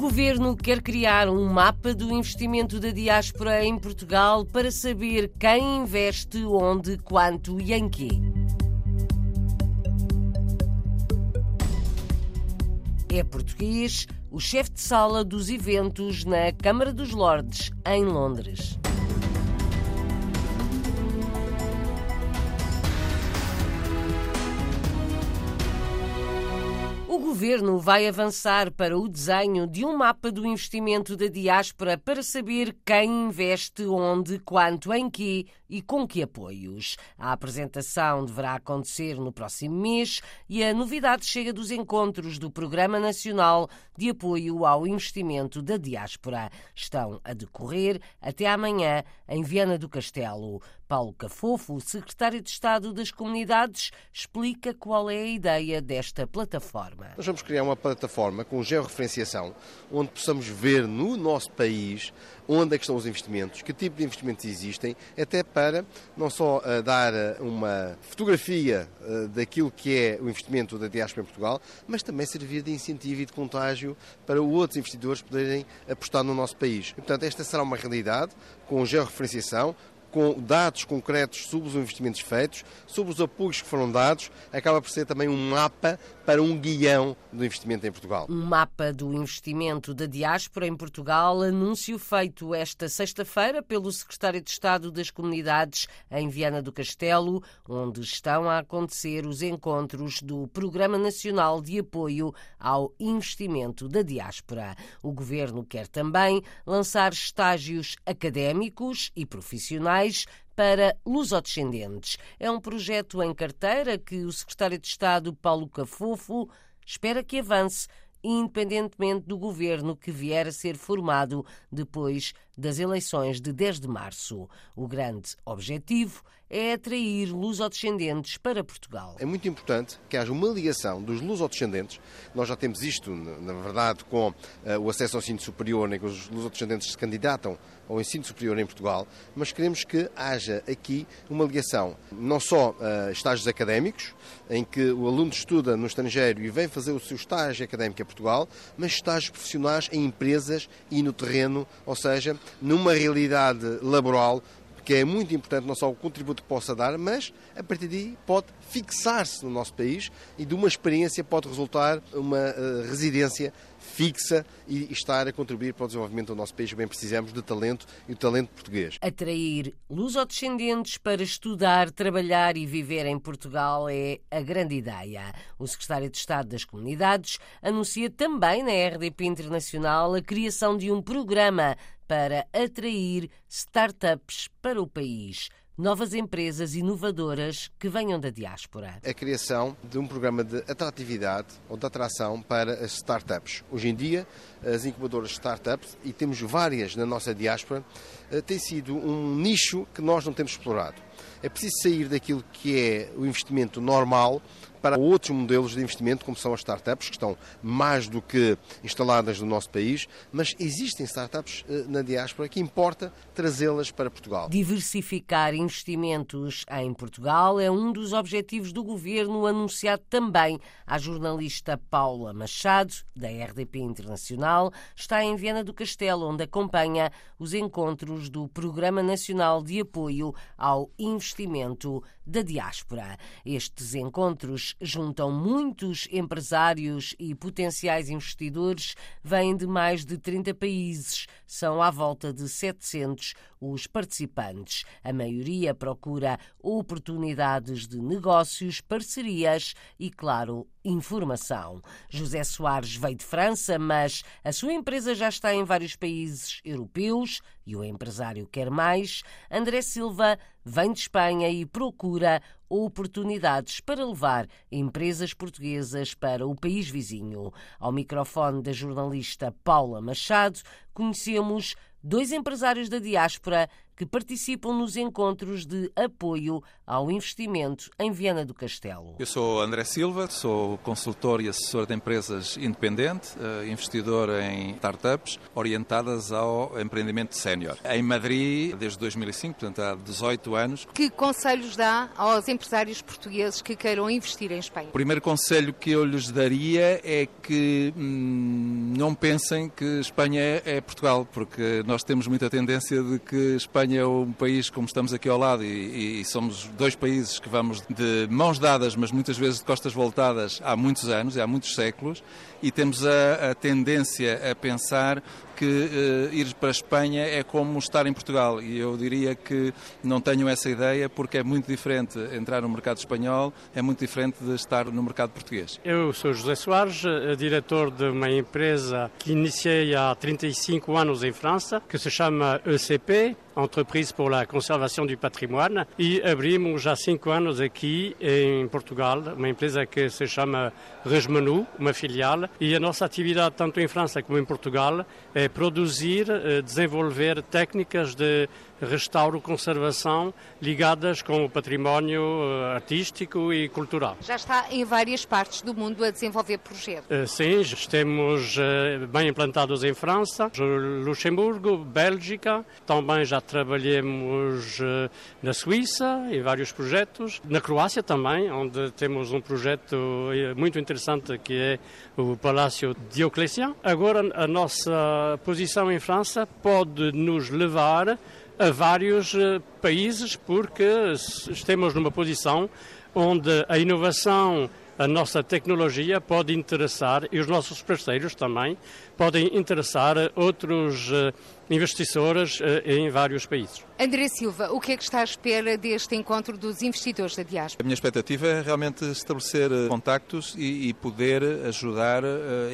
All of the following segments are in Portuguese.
governo quer criar um mapa do investimento da diáspora em Portugal para saber quem investe onde, quanto e em quê. É português o chefe de sala dos eventos na Câmara dos Lordes, em Londres. Governo vai avançar para o desenho de um mapa do investimento da diáspora para saber quem investe onde, quanto, em que e com que apoios. A apresentação deverá acontecer no próximo mês e a novidade chega dos encontros do Programa Nacional de Apoio ao Investimento da Diáspora. Estão a decorrer até amanhã em Viana do Castelo. Paulo Cafofo, secretário de Estado das Comunidades, explica qual é a ideia desta plataforma. Nós vamos criar uma plataforma com georreferenciação, onde possamos ver no nosso país onde é estão os investimentos, que tipo de investimentos existem, até para não só uh, dar eh, uma fotografia uh, daquilo que é o investimento da diáspora em Portugal, mas também servir de incentivo e de contágio para outros investidores poderem apostar no nosso país. E, portanto, esta será uma realidade com georreferenciação, com dados concretos sobre os investimentos feitos, sobre os apoios que foram dados, acaba por ser também um mapa para um guião do investimento em Portugal. Um mapa do investimento da diáspora em Portugal, anúncio feito esta sexta-feira pelo secretário de Estado das Comunidades em Viana do Castelo, onde estão a acontecer os encontros do Programa Nacional de Apoio ao Investimento da Diáspora. O governo quer também lançar estágios académicos e profissionais para lusodescendentes. É um projeto em carteira que o secretário de Estado, Paulo Cafofo, espera que avance independentemente do governo que vier a ser formado depois das eleições de 10 de março. O grande objetivo é atrair lusodescendentes para Portugal. É muito importante que haja uma ligação dos lusodescendentes. Nós já temos isto, na verdade, com uh, o acesso ao ensino superior, em que os lusodescendentes se candidatam ao ensino superior em Portugal, mas queremos que haja aqui uma ligação, não só uh, estágios académicos, em que o aluno estuda no estrangeiro e vem fazer o seu estágio académico em Portugal, mas estágios profissionais em empresas e no terreno, ou seja, numa realidade laboral que é muito importante não só o contributo que possa dar, mas a partir daí pode fixar-se no nosso país e de uma experiência pode resultar uma uh, residência fixa e estar a contribuir para o desenvolvimento do nosso país. Bem precisamos de talento e o talento português. Atrair lusodescendentes para estudar, trabalhar e viver em Portugal é a grande ideia. O secretário de Estado das Comunidades anuncia também na RDP Internacional a criação de um programa para atrair startups para o país novas empresas inovadoras que venham da diáspora. A criação de um programa de atratividade ou de atração para as startups. Hoje em dia, as incubadoras de startups, e temos várias na nossa diáspora, eh, tem sido um nicho que nós não temos explorado. É preciso sair daquilo que é o investimento normal para outros modelos de investimento, como são as startups, que estão mais do que instaladas no nosso país, mas existem startups eh, na diáspora que importa trazê-las para Portugal. Diversificar investimentos em Portugal é um dos objetivos do governo, anunciado também à jornalista Paula Machado, da RDP Internacional, está em Viana do Castelo, onde acompanha os encontros do Programa Nacional de Apoio ao Investimento da Diáspora. Estes encontros juntam muitos empresários e potenciais investidores, vêm de mais de 30 países. São à volta de 700 os participantes. A maioria procura oportunidades de negócios, parcerias e, claro, informação. José Soares veio de França, mas a sua empresa já está em vários países europeus e o empresário quer mais. André Silva vem de Espanha e procura oportunidades para levar empresas portuguesas para o país vizinho. Ao microfone da jornalista Paula Machado, conhecemos dois empresários da diáspora que participam nos encontros de apoio ao investimento em Viana do Castelo. Eu sou André Silva, sou consultor e assessor de empresas independente, eh, investidor em startups orientadas ao empreendimento sénior. Em Madrid, desde 2005, portanto há 18 anos. Que conselhos dá aos empresários portugueses que queiram investir em Espanha? O primeiro conselho que eu lhes daria é que hum, não pensem que Espanha é, é Portugal, porque nós temos muita tendência de que Espanha é um país como estamos aqui ao lado e, e somos dois países que vamos de mãos dadas, mas muitas vezes de costas voltadas há muitos anos, há muitos séculos, e temos a, a tendência a pensar que uh, ir para a Espanha é como estar em Portugal e eu diria que não tenho essa ideia porque é muito diferente entrar no mercado espanhol, é muito diferente de estar no mercado português. Eu sou José Soares, eh, diretor de uma empresa que iniciei há 35 anos em França, que se chama ECP, Entreprise pour la Conservation du Patrimoine, e abrimos há cinco anos aqui em Portugal uma empresa que se chama Resmenu, uma filial, e a nossa atividade tanto em França como em Portugal é produzir, eh, desenvolver técnicas de restauro, conservação ligadas com o património eh, artístico e cultural. Já está em várias partes do mundo a desenvolver projetos? Eh, sim, estamos bem implantados em França, Luxemburgo, Bélgica, também já trabalhamos na Suíça em vários projetos, na Croácia também, onde temos um projeto muito interessante que é o Palácio Diocleciano. Agora a nossa posição em França pode nos levar a vários eh, países porque estamos numa posição onde a inovação a nossa tecnologia pode interessar e os nossos parceiros também podem interessar outros eh, investidores eh, em vários países. André Silva, o que é que está à espera deste encontro dos investidores da diáspora? A minha expectativa é realmente estabelecer eh, contactos e, poder ajudar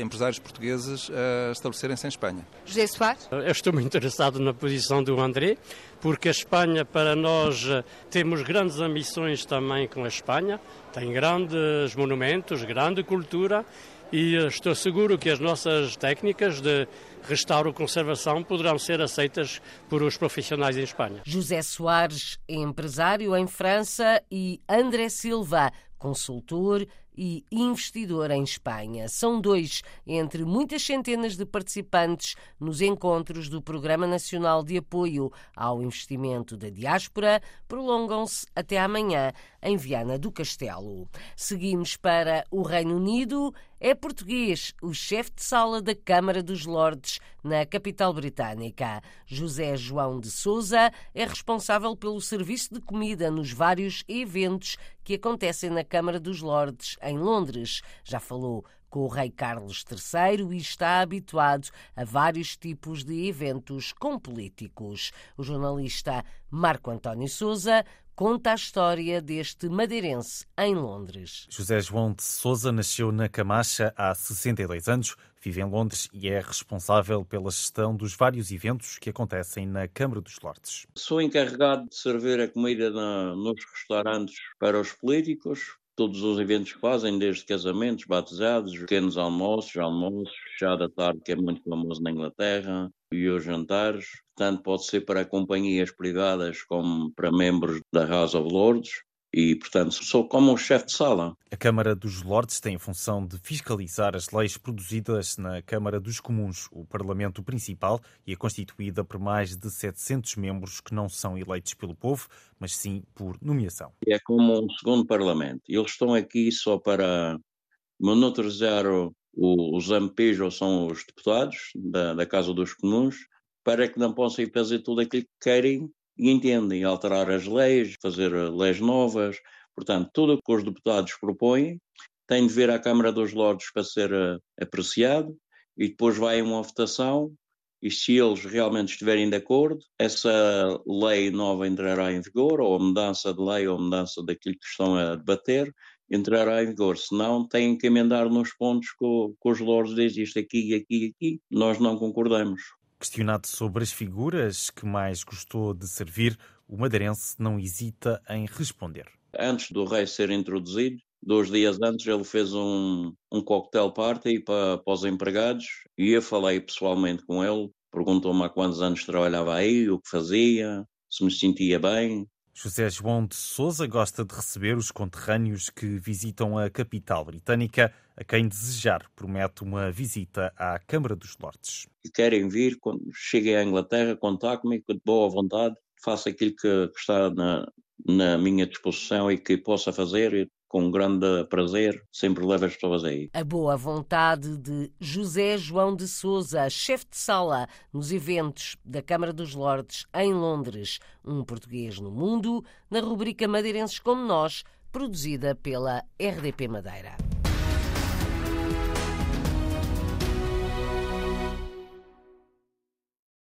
empresários portugueses a estabelecerem-se em Espanha. José Soares? Eu estou muito interessado na posição do André, porque a Espanha, para nós, temos grandes ambições também com a Espanha, tem grandes monumentos, grande cultura e estou seguro que as nossas técnicas de restauro e conservação poderão ser aceitas por os profissionais em Espanha. José Soares, empresário em França, e André Silva, consultor e investidor em Espanha. São dois entre muitas centenas de participantes nos encontros do Programa Nacional de Apoio ao Investimento da Diáspora, prolongam-se até amanhã em Viana do Castelo. Seguimos para o Reino Unido. É português o chefe de sala da Câmara dos Lordes na capital britânica. José João de Souza é responsável pelo serviço de comida nos vários eventos que acontecem na Câmara dos Lordes em Londres. Já falou com o rei Carlos III e está habituado a vários tipos de eventos com políticos. O jornalista Marco António Souza conta a história deste madeirense em Londres. José João de Souza nasceu na Camacha há 62 anos, vive em Londres e é responsável pela gestão dos vários eventos que acontecem na Câmara dos Lordes. Sou encarregado de servir a comida na, nos restaurantes para os políticos, todos os eventos que fazem, desde casamentos, batizados, pequenos almoços, almoços, chá da tarde, que é muito famoso na Inglaterra, e os jantares. Tanto pode ser para companhias privadas como para membros da House of Lords. E, portanto, sou como um chefe de sala. A Câmara dos Lordes tem a função de fiscalizar as leis produzidas na Câmara dos Comuns, o Parlamento principal, e é constituída por mais de 700 membros que não são eleitos pelo povo, mas sim por nomeação. É como um segundo Parlamento. Eles estão aqui só para monitorizar os MPs ou são os deputados da, da Casa dos Comuns, para que não possam ir fazer tudo aquilo que querem e entendem, alterar as leis, fazer leis novas. Portanto, tudo o que os deputados propõem tem de vir à Câmara dos Lordes para ser uh, apreciado e depois vai uma votação e se eles realmente estiverem de acordo, essa lei nova entrará em vigor, ou a mudança de lei ou a mudança daquilo que estão a debater, entrará em vigor. Senão, têm que emendar nos pontos que, os louros dizem isto aqui, aqui, aqui. Nós não concordamos. Questionado sobre as figuras que mais gostou de servir, o madeirense não hesita em responder. Antes do rei ser introduzido, dois dias antes, ele fez um, um cocktail party para, para os empregados e eu falei pessoalmente com ele. Perguntou-me há quantos anos trabalhava aí, o que fazia, se me sentia bem. José João de Souza gosta de receber os conterrâneos que visitam a capital britânica, a quem desejar promete uma visita à Câmara dos Lordes. Querem vir, quando cheguem à Inglaterra, contacte-me de boa vontade, faça aquilo que está na, na minha disposição e que possa fazer com grande prazer, sempre levo as pessoas aí. A boa vontade de José João de Souza, chefe de sala nos eventos da Câmara dos Lordes em Londres, um português no mundo, na rubrica Madeirenses como Nós, produzida pela RDP Madeira.